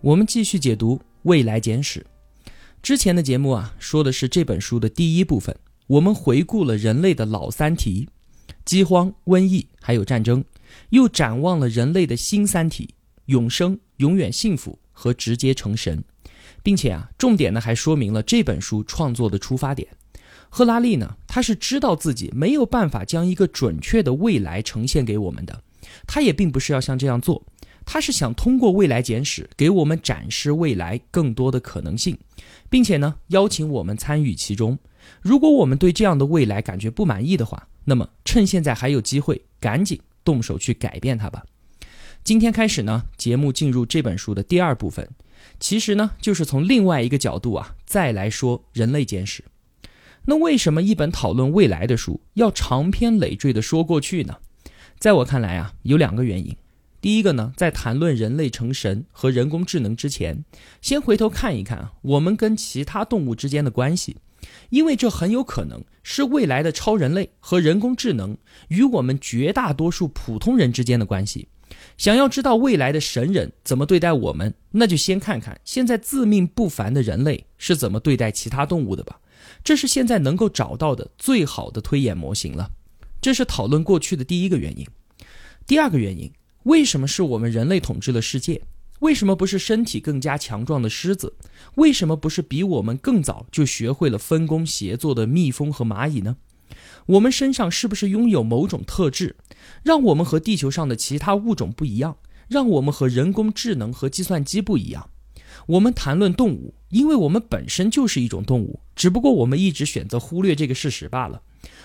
我们继续解读《未来简史》。之前的节目啊，说的是这本书的第一部分，我们回顾了人类的老三题：饥荒、瘟疫还有战争，又展望了人类的新三题：永生、永远幸福和直接成神，并且啊，重点呢还说明了这本书创作的出发点。赫拉利呢，他是知道自己没有办法将一个准确的未来呈现给我们的，他也并不是要像这样做。他是想通过未来简史给我们展示未来更多的可能性，并且呢邀请我们参与其中。如果我们对这样的未来感觉不满意的话，那么趁现在还有机会，赶紧动手去改变它吧。今天开始呢，节目进入这本书的第二部分，其实呢就是从另外一个角度啊再来说人类简史。那为什么一本讨论未来的书要长篇累赘的说过去呢？在我看来啊，有两个原因。第一个呢，在谈论人类成神和人工智能之前，先回头看一看我们跟其他动物之间的关系，因为这很有可能是未来的超人类和人工智能与我们绝大多数普通人之间的关系。想要知道未来的神人怎么对待我们，那就先看看现在自命不凡的人类是怎么对待其他动物的吧。这是现在能够找到的最好的推演模型了。这是讨论过去的第一个原因。第二个原因。为什么是我们人类统治了世界？为什么不是身体更加强壮的狮子？为什么不是比我们更早就学会了分工协作的蜜蜂和蚂蚁呢？我们身上是不是拥有某种特质，让我们和地球上的其他物种不一样，让我们和人工智能和计算机不一样？我们谈论动物，因为我们本身就是一种动物，只不过我们一直选择忽略这个事实罢了。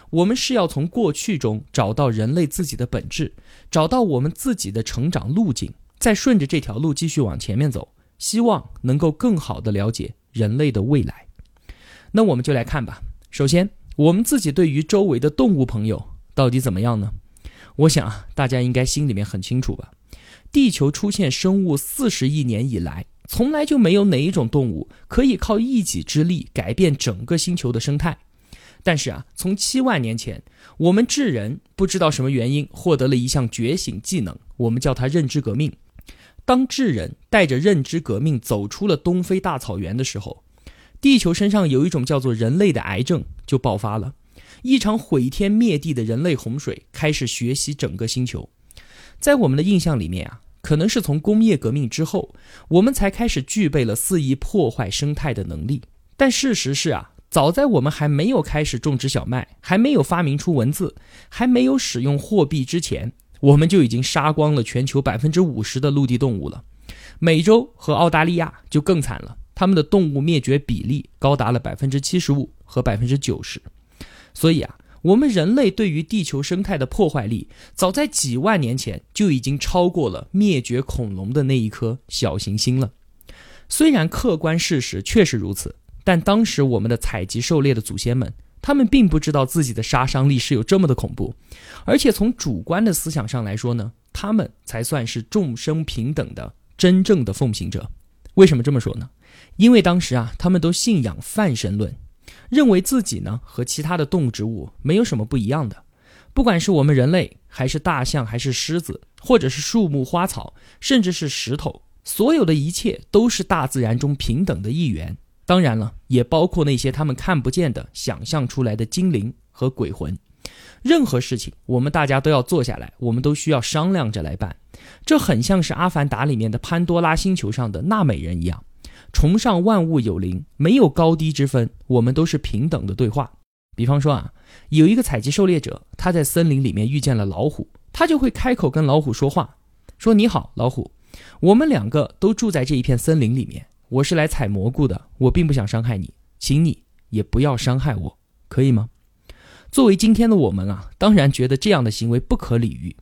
我们是要从过去中找到人类自己的本质，找到我们自己的成长路径，再顺着这条路继续往前面走，希望能够更好的了解人类的未来。那我们就来看吧。首先，我们自己对于周围的动物朋友到底怎么样呢？我想啊，大家应该心里面很清楚吧。地球出现生物四十亿年以来，从来就没有哪一种动物可以靠一己之力改变整个星球的生态。但是啊，从七万年前，我们智人不知道什么原因获得了一项觉醒技能，我们叫它认知革命。当智人带着认知革命走出了东非大草原的时候，地球身上有一种叫做人类的癌症就爆发了，一场毁天灭地的人类洪水开始学习整个星球。在我们的印象里面啊，可能是从工业革命之后，我们才开始具备了肆意破坏生态的能力。但事实是啊。早在我们还没有开始种植小麦，还没有发明出文字，还没有使用货币之前，我们就已经杀光了全球百分之五十的陆地动物了。美洲和澳大利亚就更惨了，他们的动物灭绝比例高达了百分之七十五和百分之九十。所以啊，我们人类对于地球生态的破坏力，早在几万年前就已经超过了灭绝恐龙的那一颗小行星了。虽然客观事实确实如此。但当时我们的采集狩猎的祖先们，他们并不知道自己的杀伤力是有这么的恐怖，而且从主观的思想上来说呢，他们才算是众生平等的真正的奉行者。为什么这么说呢？因为当时啊，他们都信仰泛神论，认为自己呢和其他的动植物没有什么不一样的，不管是我们人类，还是大象，还是狮子，或者是树木花草，甚至是石头，所有的一切都是大自然中平等的一员。当然了，也包括那些他们看不见的、想象出来的精灵和鬼魂。任何事情，我们大家都要坐下来，我们都需要商量着来办。这很像是《阿凡达》里面的潘多拉星球上的纳美人一样，崇尚万物有灵，没有高低之分，我们都是平等的对话。比方说啊，有一个采集狩猎者，他在森林里面遇见了老虎，他就会开口跟老虎说话，说：“你好，老虎，我们两个都住在这一片森林里面。”我是来采蘑菇的，我并不想伤害你，请你也不要伤害我，可以吗？作为今天的我们啊，当然觉得这样的行为不可理喻，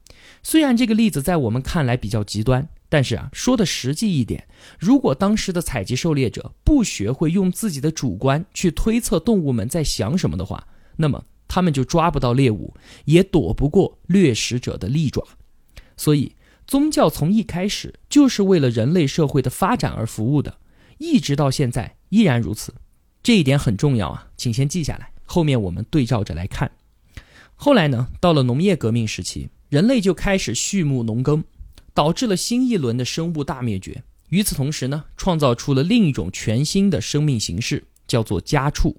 虽然这个例子在我们看来比较极端，但是啊，说的实际一点，如果当时的采集狩猎者不学会用自己的主观去推测动物们在想什么的话，那么他们就抓不到猎物，也躲不过掠食者的利爪。所以，宗教从一开始就是为了人类社会的发展而服务的，一直到现在依然如此。这一点很重要啊，请先记下来，后面我们对照着来看。后来呢，到了农业革命时期。人类就开始畜牧农耕，导致了新一轮的生物大灭绝。与此同时呢，创造出了另一种全新的生命形式，叫做家畜。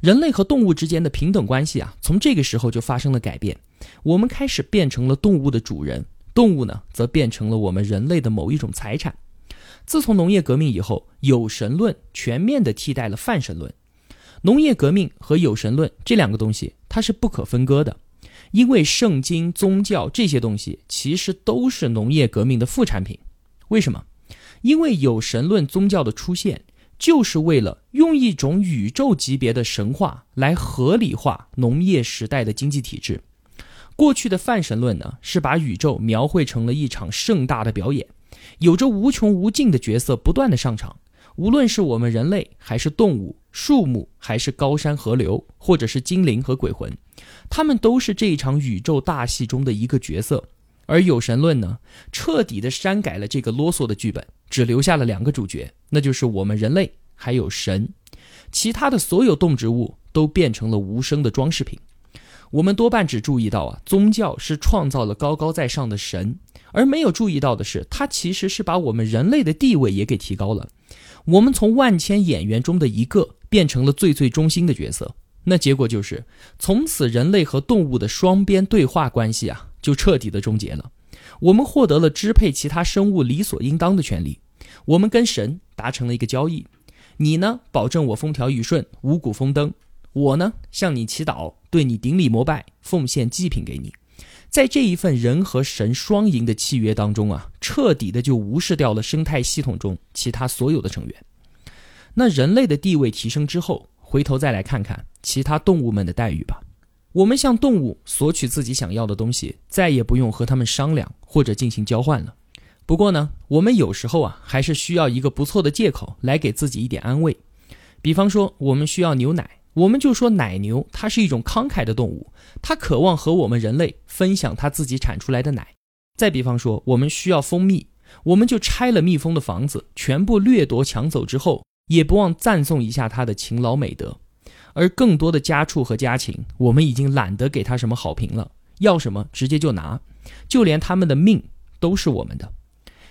人类和动物之间的平等关系啊，从这个时候就发生了改变。我们开始变成了动物的主人，动物呢，则变成了我们人类的某一种财产。自从农业革命以后，有神论全面地替代了泛神论。农业革命和有神论这两个东西，它是不可分割的。因为圣经、宗教这些东西其实都是农业革命的副产品，为什么？因为有神论宗教的出现，就是为了用一种宇宙级别的神话来合理化农业时代的经济体制。过去的泛神论呢，是把宇宙描绘成了一场盛大的表演，有着无穷无尽的角色不断的上场。无论是我们人类，还是动物、树木，还是高山河流，或者是精灵和鬼魂，他们都是这一场宇宙大戏中的一个角色。而有神论呢，彻底的删改了这个啰嗦的剧本，只留下了两个主角，那就是我们人类还有神，其他的所有动植物都变成了无声的装饰品。我们多半只注意到啊，宗教是创造了高高在上的神，而没有注意到的是，它其实是把我们人类的地位也给提高了。我们从万千演员中的一个变成了最最中心的角色，那结果就是从此人类和动物的双边对话关系啊就彻底的终结了。我们获得了支配其他生物理所应当的权利。我们跟神达成了一个交易，你呢保证我风调雨顺、五谷丰登，我呢向你祈祷，对你顶礼膜拜，奉献祭品给你。在这一份人和神双赢的契约当中啊，彻底的就无视掉了生态系统中其他所有的成员。那人类的地位提升之后，回头再来看看其他动物们的待遇吧。我们向动物索取自己想要的东西，再也不用和他们商量或者进行交换了。不过呢，我们有时候啊，还是需要一个不错的借口来给自己一点安慰。比方说，我们需要牛奶。我们就说奶牛，它是一种慷慨的动物，它渴望和我们人类分享它自己产出来的奶。再比方说，我们需要蜂蜜，我们就拆了蜜蜂的房子，全部掠夺抢走之后，也不忘赞颂一下它的勤劳美德。而更多的家畜和家禽，我们已经懒得给它什么好评了，要什么直接就拿，就连它们的命都是我们的。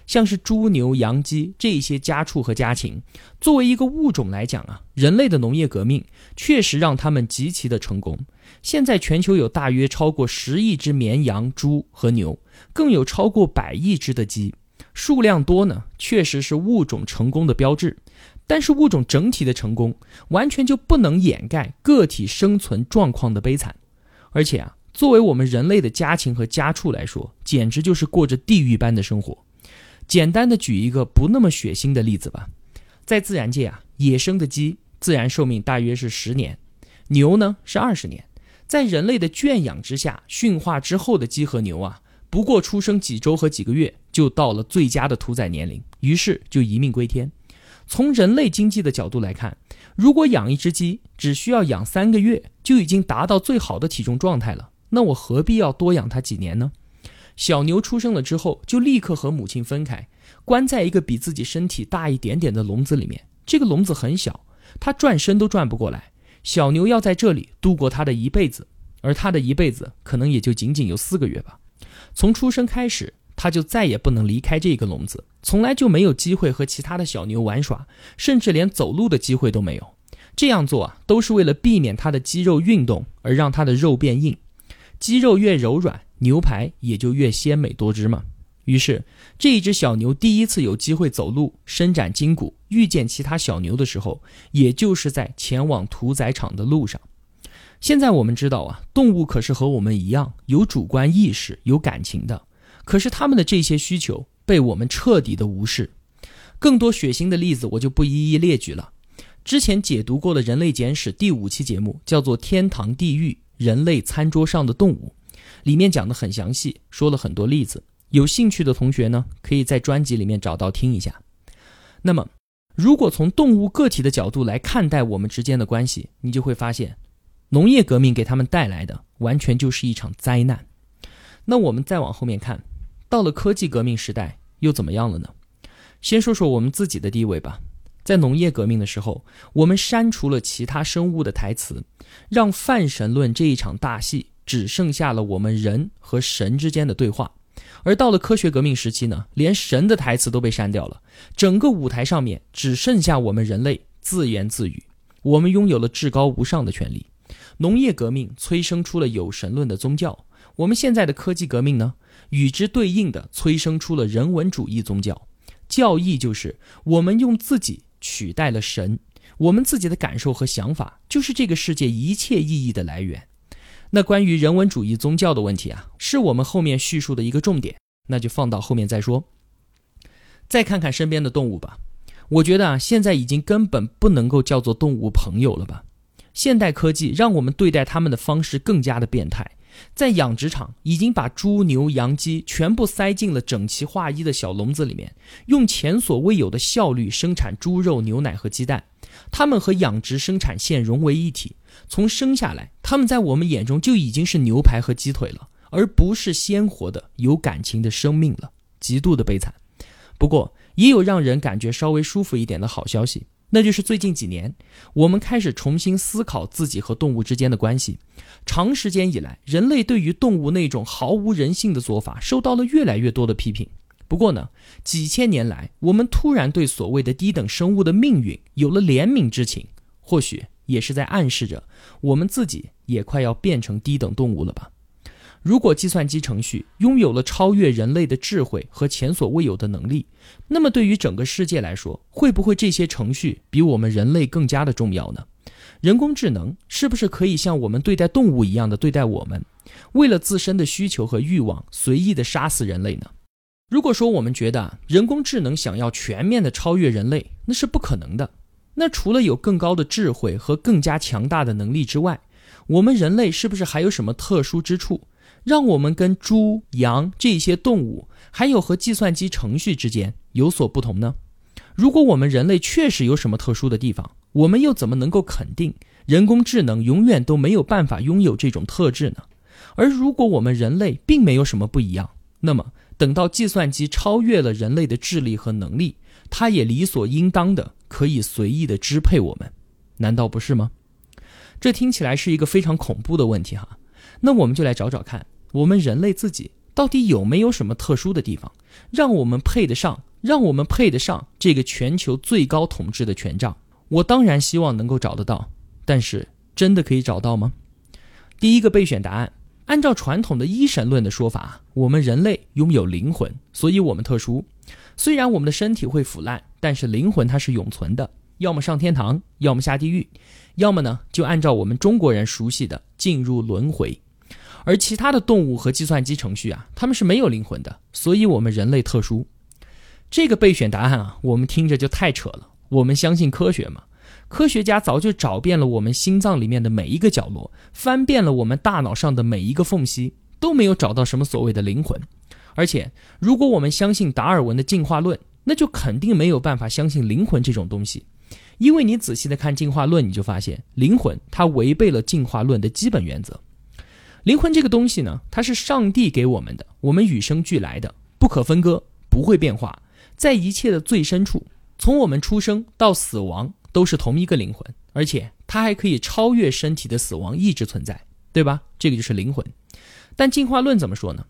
像是猪牛羊鸡这些家畜和家禽，作为一个物种来讲啊，人类的农业革命确实让他们极其的成功。现在全球有大约超过十亿只绵羊、猪和牛，更有超过百亿只的鸡，数量多呢，确实是物种成功的标志。但是物种整体的成功，完全就不能掩盖个体生存状况的悲惨。而且啊，作为我们人类的家禽和家畜来说，简直就是过着地狱般的生活。简单的举一个不那么血腥的例子吧，在自然界啊，野生的鸡自然寿命大约是十年，牛呢是二十年，在人类的圈养之下驯化之后的鸡和牛啊，不过出生几周和几个月就到了最佳的屠宰年龄，于是就一命归天。从人类经济的角度来看，如果养一只鸡只需要养三个月就已经达到最好的体重状态了，那我何必要多养它几年呢？小牛出生了之后，就立刻和母亲分开，关在一个比自己身体大一点点的笼子里面。这个笼子很小，它转身都转不过来。小牛要在这里度过它的一辈子，而它的一辈子可能也就仅仅有四个月吧。从出生开始，它就再也不能离开这个笼子，从来就没有机会和其他的小牛玩耍，甚至连走路的机会都没有。这样做啊，都是为了避免它的肌肉运动而让它的肉变硬。肌肉越柔软。牛排也就越鲜美多汁嘛。于是，这一只小牛第一次有机会走路、伸展筋骨、遇见其他小牛的时候，也就是在前往屠宰场的路上。现在我们知道啊，动物可是和我们一样有主观意识、有感情的。可是他们的这些需求被我们彻底的无视。更多血腥的例子我就不一一列举了。之前解读过的《人类简史》第五期节目叫做《天堂地狱：人类餐桌上的动物》。里面讲的很详细，说了很多例子。有兴趣的同学呢，可以在专辑里面找到听一下。那么，如果从动物个体的角度来看待我们之间的关系，你就会发现，农业革命给他们带来的完全就是一场灾难。那我们再往后面看，到了科技革命时代又怎么样了呢？先说说我们自己的地位吧。在农业革命的时候，我们删除了其他生物的台词，让泛神论这一场大戏只剩下了我们人和神之间的对话。而到了科学革命时期呢，连神的台词都被删掉了，整个舞台上面只剩下我们人类自言自语。我们拥有了至高无上的权利。农业革命催生出了有神论的宗教，我们现在的科技革命呢，与之对应的催生出了人文主义宗教。教义就是我们用自己取代了神，我们自己的感受和想法就是这个世界一切意义的来源。那关于人文主义宗教的问题啊，是我们后面叙述的一个重点，那就放到后面再说。再看看身边的动物吧，我觉得啊，现在已经根本不能够叫做动物朋友了吧？现代科技让我们对待它们的方式更加的变态，在养殖场已经把猪牛羊鸡全部塞进了整齐划一的小笼子里面，用前所未有的效率生产猪肉、牛奶和鸡蛋，它们和养殖生产线融为一体。从生下来，它们在我们眼中就已经是牛排和鸡腿了，而不是鲜活的、有感情的生命了，极度的悲惨。不过，也有让人感觉稍微舒服一点的好消息，那就是最近几年，我们开始重新思考自己和动物之间的关系。长时间以来，人类对于动物那种毫无人性的做法，受到了越来越多的批评。不过呢，几千年来，我们突然对所谓的低等生物的命运有了怜悯之情，或许。也是在暗示着，我们自己也快要变成低等动物了吧？如果计算机程序拥有了超越人类的智慧和前所未有的能力，那么对于整个世界来说，会不会这些程序比我们人类更加的重要呢？人工智能是不是可以像我们对待动物一样的对待我们，为了自身的需求和欲望随意的杀死人类呢？如果说我们觉得人工智能想要全面的超越人类，那是不可能的。那除了有更高的智慧和更加强大的能力之外，我们人类是不是还有什么特殊之处，让我们跟猪、羊这些动物，还有和计算机程序之间有所不同呢？如果我们人类确实有什么特殊的地方，我们又怎么能够肯定人工智能永远都没有办法拥有这种特质呢？而如果我们人类并没有什么不一样，那么等到计算机超越了人类的智力和能力，它也理所应当的。可以随意的支配我们，难道不是吗？这听起来是一个非常恐怖的问题哈。那我们就来找找看，我们人类自己到底有没有什么特殊的地方，让我们配得上，让我们配得上这个全球最高统治的权杖？我当然希望能够找得到，但是真的可以找到吗？第一个备选答案，按照传统的一神论的说法，我们人类拥有灵魂，所以我们特殊。虽然我们的身体会腐烂，但是灵魂它是永存的，要么上天堂，要么下地狱，要么呢就按照我们中国人熟悉的进入轮回。而其他的动物和计算机程序啊，它们是没有灵魂的，所以我们人类特殊。这个备选答案啊，我们听着就太扯了。我们相信科学吗？科学家早就找遍了我们心脏里面的每一个角落，翻遍了我们大脑上的每一个缝隙，都没有找到什么所谓的灵魂。而且，如果我们相信达尔文的进化论，那就肯定没有办法相信灵魂这种东西，因为你仔细的看进化论，你就发现灵魂它违背了进化论的基本原则。灵魂这个东西呢，它是上帝给我们的，我们与生俱来的，不可分割，不会变化，在一切的最深处，从我们出生到死亡都是同一个灵魂，而且它还可以超越身体的死亡，一直存在，对吧？这个就是灵魂。但进化论怎么说呢？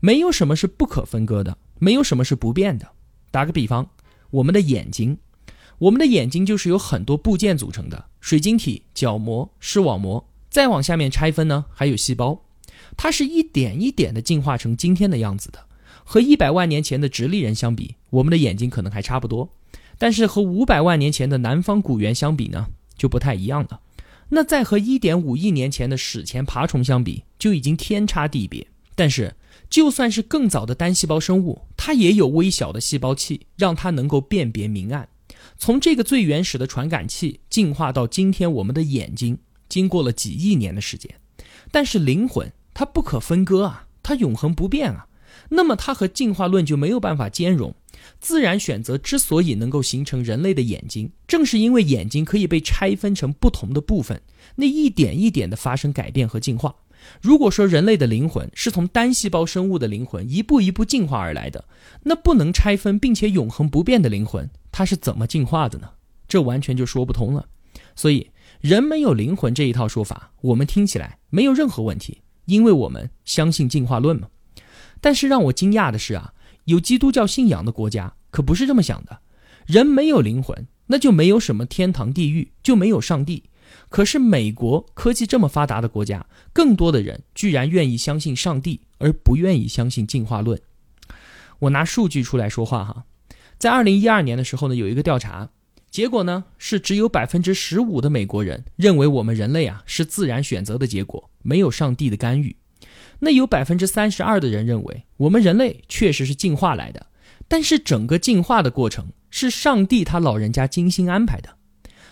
没有什么是不可分割的，没有什么是不变的。打个比方，我们的眼睛，我们的眼睛就是由很多部件组成的：水晶体、角膜、视网膜。再往下面拆分呢，还有细胞。它是一点一点的进化成今天的样子的。和一百万年前的直立人相比，我们的眼睛可能还差不多。但是和五百万年前的南方古猿相比呢，就不太一样了。那再和一点五亿年前的史前爬虫相比，就已经天差地别。但是，就算是更早的单细胞生物，它也有微小的细胞器，让它能够辨别明暗。从这个最原始的传感器进化到今天我们的眼睛，经过了几亿年的时间。但是灵魂，它不可分割啊，它永恒不变啊，那么它和进化论就没有办法兼容。自然选择之所以能够形成人类的眼睛，正是因为眼睛可以被拆分成不同的部分，那一点一点的发生改变和进化。如果说人类的灵魂是从单细胞生物的灵魂一步一步进化而来的，那不能拆分并且永恒不变的灵魂，它是怎么进化的呢？这完全就说不通了。所以，人没有灵魂这一套说法，我们听起来没有任何问题，因为我们相信进化论嘛。但是让我惊讶的是啊，有基督教信仰的国家可不是这么想的。人没有灵魂，那就没有什么天堂地狱，就没有上帝。可是美国科技这么发达的国家，更多的人居然愿意相信上帝，而不愿意相信进化论。我拿数据出来说话哈，在二零一二年的时候呢，有一个调查，结果呢是只有百分之十五的美国人认为我们人类啊是自然选择的结果，没有上帝的干预。那有百分之三十二的人认为我们人类确实是进化来的，但是整个进化的过程是上帝他老人家精心安排的。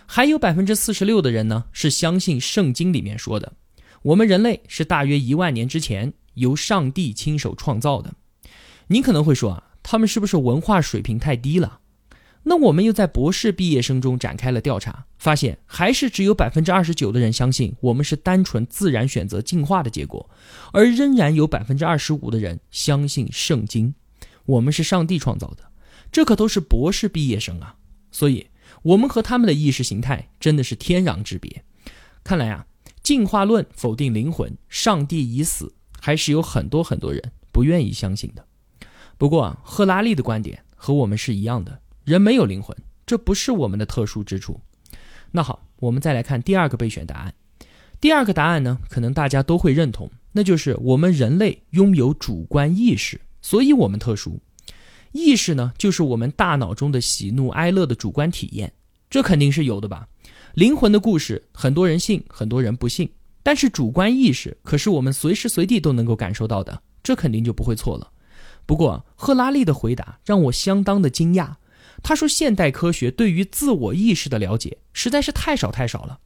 还有百分之四十六的人呢，是相信圣经里面说的，我们人类是大约一万年之前由上帝亲手创造的。你可能会说啊，他们是不是文化水平太低了？那我们又在博士毕业生中展开了调查，发现还是只有百分之二十九的人相信我们是单纯自然选择进化的结果，而仍然有百分之二十五的人相信圣经，我们是上帝创造的。这可都是博士毕业生啊，所以。我们和他们的意识形态真的是天壤之别。看来啊，进化论否定灵魂，上帝已死，还是有很多很多人不愿意相信的。不过啊，赫拉利的观点和我们是一样的，人没有灵魂，这不是我们的特殊之处。那好，我们再来看第二个备选答案。第二个答案呢，可能大家都会认同，那就是我们人类拥有主观意识，所以我们特殊。意识呢，就是我们大脑中的喜怒哀乐的主观体验，这肯定是有的吧？灵魂的故事，很多人信，很多人不信，但是主观意识可是我们随时随地都能够感受到的，这肯定就不会错了。不过，赫拉利的回答让我相当的惊讶。他说，现代科学对于自我意识的了解实在是太少太少了。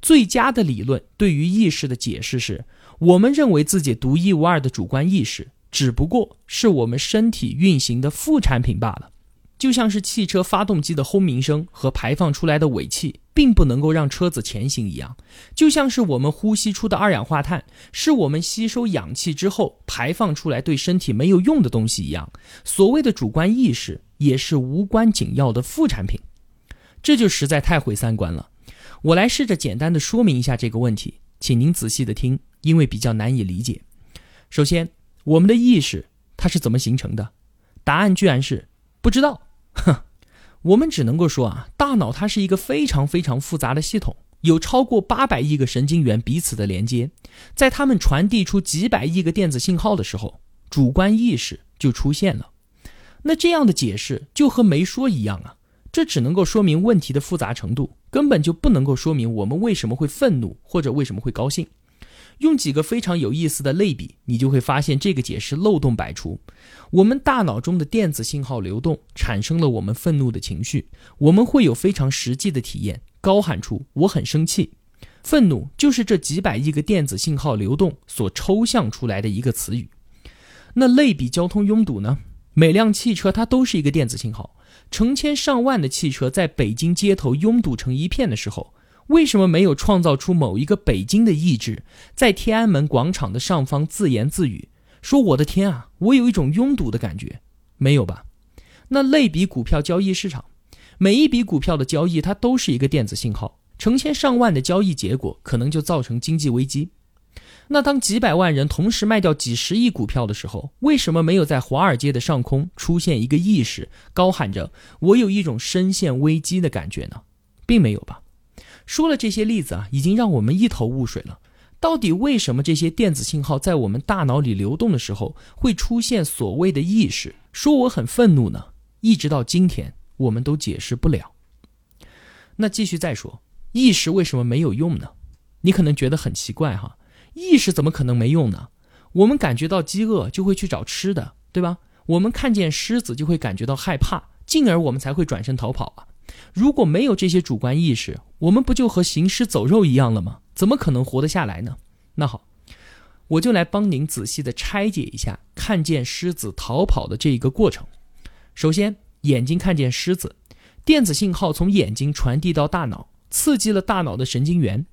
最佳的理论对于意识的解释是，我们认为自己独一无二的主观意识。只不过是我们身体运行的副产品罢了，就像是汽车发动机的轰鸣声和排放出来的尾气，并不能够让车子前行一样，就像是我们呼吸出的二氧化碳，是我们吸收氧气之后排放出来对身体没有用的东西一样。所谓的主观意识，也是无关紧要的副产品，这就实在太毁三观了。我来试着简单的说明一下这个问题，请您仔细的听，因为比较难以理解。首先。我们的意识它是怎么形成的？答案居然是不知道。哼，我们只能够说啊，大脑它是一个非常非常复杂的系统，有超过八百亿个神经元彼此的连接，在它们传递出几百亿个电子信号的时候，主观意识就出现了。那这样的解释就和没说一样啊，这只能够说明问题的复杂程度，根本就不能够说明我们为什么会愤怒或者为什么会高兴。用几个非常有意思的类比，你就会发现这个解释漏洞百出。我们大脑中的电子信号流动产生了我们愤怒的情绪，我们会有非常实际的体验，高喊出“我很生气”。愤怒就是这几百亿个电子信号流动所抽象出来的一个词语。那类比交通拥堵呢？每辆汽车它都是一个电子信号，成千上万的汽车在北京街头拥堵成一片的时候。为什么没有创造出某一个北京的意志，在天安门广场的上方自言自语，说：“我的天啊，我有一种拥堵的感觉。”没有吧？那类比股票交易市场，每一笔股票的交易，它都是一个电子信号，成千上万的交易结果，可能就造成经济危机。那当几百万人同时卖掉几十亿股票的时候，为什么没有在华尔街的上空出现一个意识，高喊着“我有一种深陷危机的感觉”呢？并没有吧？说了这些例子啊，已经让我们一头雾水了。到底为什么这些电子信号在我们大脑里流动的时候会出现所谓的意识？说我很愤怒呢？一直到今天，我们都解释不了。那继续再说，意识为什么没有用呢？你可能觉得很奇怪哈，意识怎么可能没用呢？我们感觉到饥饿就会去找吃的，对吧？我们看见狮子就会感觉到害怕，进而我们才会转身逃跑啊。如果没有这些主观意识，我们不就和行尸走肉一样了吗？怎么可能活得下来呢？那好，我就来帮您仔细的拆解一下看见狮子逃跑的这一个过程。首先，眼睛看见狮子，电子信号从眼睛传递到大脑，刺激了大脑的神经元，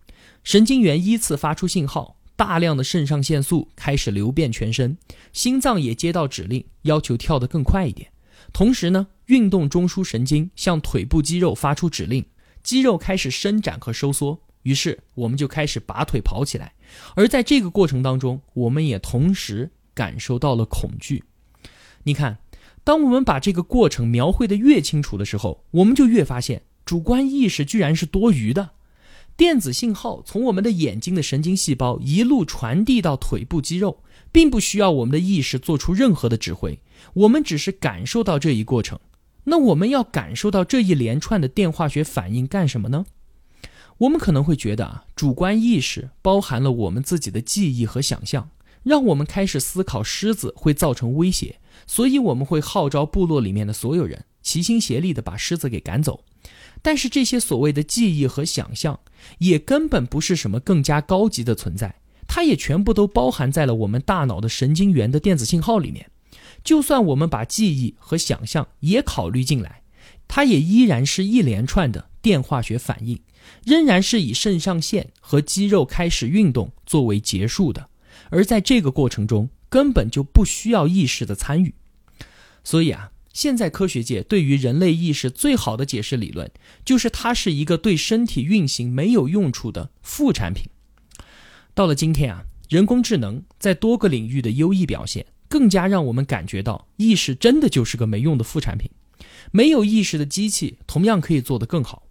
神经元依次发出信号，大量的肾上腺素开始流遍全身，心脏也接到指令，要求跳得更快一点。同时呢，运动中枢神经向腿部肌肉发出指令，肌肉开始伸展和收缩。于是我们就开始拔腿跑起来，而在这个过程当中，我们也同时感受到了恐惧。你看，当我们把这个过程描绘的越清楚的时候，我们就越发现主观意识居然是多余的。电子信号从我们的眼睛的神经细胞一路传递到腿部肌肉，并不需要我们的意识做出任何的指挥，我们只是感受到这一过程。那我们要感受到这一连串的电化学反应干什么呢？我们可能会觉得啊，主观意识包含了我们自己的记忆和想象，让我们开始思考狮子会造成威胁，所以我们会号召部落里面的所有人齐心协力的把狮子给赶走。但是这些所谓的记忆和想象，也根本不是什么更加高级的存在，它也全部都包含在了我们大脑的神经元的电子信号里面。就算我们把记忆和想象也考虑进来，它也依然是一连串的电化学反应。仍然是以肾上腺和肌肉开始运动作为结束的，而在这个过程中根本就不需要意识的参与。所以啊，现在科学界对于人类意识最好的解释理论，就是它是一个对身体运行没有用处的副产品。到了今天啊，人工智能在多个领域的优异表现，更加让我们感觉到意识真的就是个没用的副产品。没有意识的机器同样可以做得更好。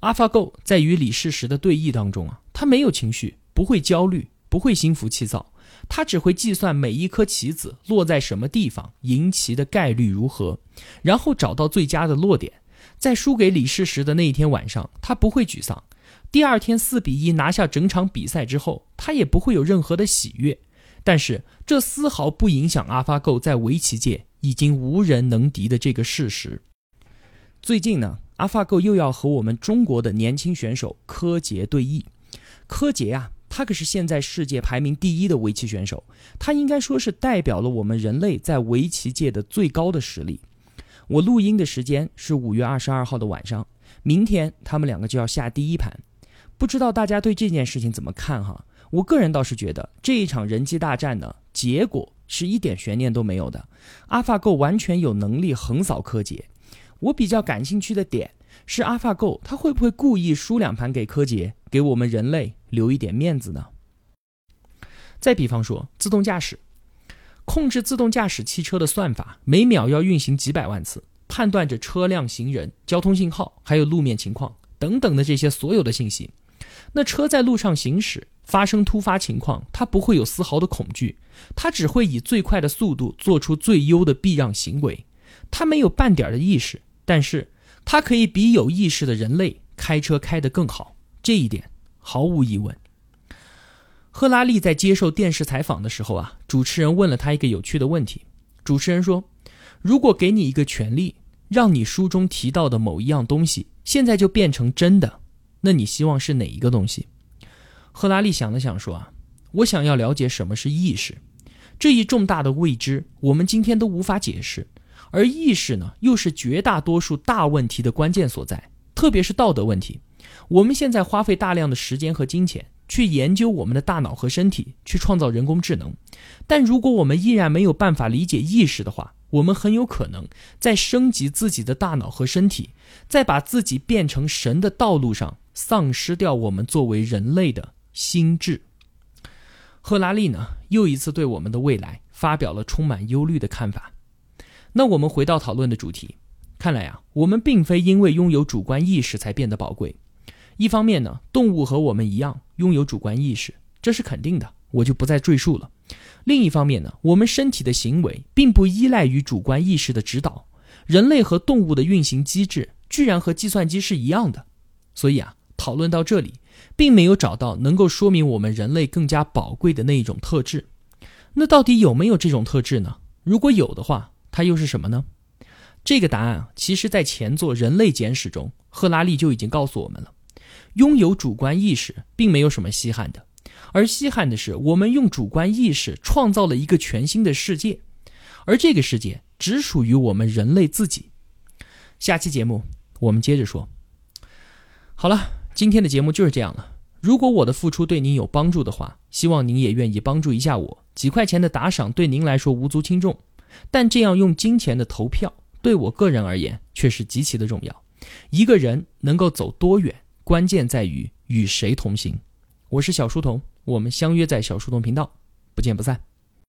AlphaGo 在与李世石的对弈当中啊，他没有情绪，不会焦虑，不会心浮气躁，他只会计算每一颗棋子落在什么地方，赢棋的概率如何，然后找到最佳的落点。在输给李世石的那一天晚上，他不会沮丧；第二天四比一拿下整场比赛之后，他也不会有任何的喜悦。但是这丝毫不影响 AlphaGo 在围棋界已经无人能敌的这个事实。最近呢？AlphaGo 又要和我们中国的年轻选手柯洁对弈。柯洁呀，他可是现在世界排名第一的围棋选手，他应该说是代表了我们人类在围棋界的最高的实力。我录音的时间是五月二十二号的晚上，明天他们两个就要下第一盘。不知道大家对这件事情怎么看哈？我个人倒是觉得这一场人机大战呢，结果是一点悬念都没有的。AlphaGo 完全有能力横扫柯洁。我比较感兴趣的点是，AlphaGo 它会不会故意输两盘给柯洁，给我们人类留一点面子呢？再比方说，自动驾驶，控制自动驾驶汽车的算法每秒要运行几百万次，判断着车辆、行人、交通信号，还有路面情况等等的这些所有的信息。那车在路上行驶，发生突发情况，它不会有丝毫的恐惧，它只会以最快的速度做出最优的避让行为，它没有半点的意识。但是，它可以比有意识的人类开车开得更好，这一点毫无疑问。赫拉利在接受电视采访的时候啊，主持人问了他一个有趣的问题。主持人说：“如果给你一个权利，让你书中提到的某一样东西现在就变成真的，那你希望是哪一个东西？”赫拉利想了想说：“啊，我想要了解什么是意识，这一重大的未知，我们今天都无法解释。”而意识呢，又是绝大多数大问题的关键所在，特别是道德问题。我们现在花费大量的时间和金钱去研究我们的大脑和身体，去创造人工智能。但如果我们依然没有办法理解意识的话，我们很有可能在升级自己的大脑和身体，在把自己变成神的道路上，丧失掉我们作为人类的心智。赫拉利呢，又一次对我们的未来发表了充满忧虑的看法。那我们回到讨论的主题，看来呀，我们并非因为拥有主观意识才变得宝贵。一方面呢，动物和我们一样拥有主观意识，这是肯定的，我就不再赘述了。另一方面呢，我们身体的行为并不依赖于主观意识的指导，人类和动物的运行机制居然和计算机是一样的。所以啊，讨论到这里，并没有找到能够说明我们人类更加宝贵的那一种特质。那到底有没有这种特质呢？如果有的话，它又是什么呢？这个答案啊，其实，在前作《人类简史》中，赫拉利就已经告诉我们了：拥有主观意识并没有什么稀罕的，而稀罕的是，我们用主观意识创造了一个全新的世界，而这个世界只属于我们人类自己。下期节目我们接着说。好了，今天的节目就是这样了。如果我的付出对您有帮助的话，希望您也愿意帮助一下我。几块钱的打赏对您来说无足轻重，但这样用金钱的投票，对我个人而言却是极其的重要。一个人能够走多远，关键在于与谁同行。我是小书童，我们相约在小书童频道，不见不散。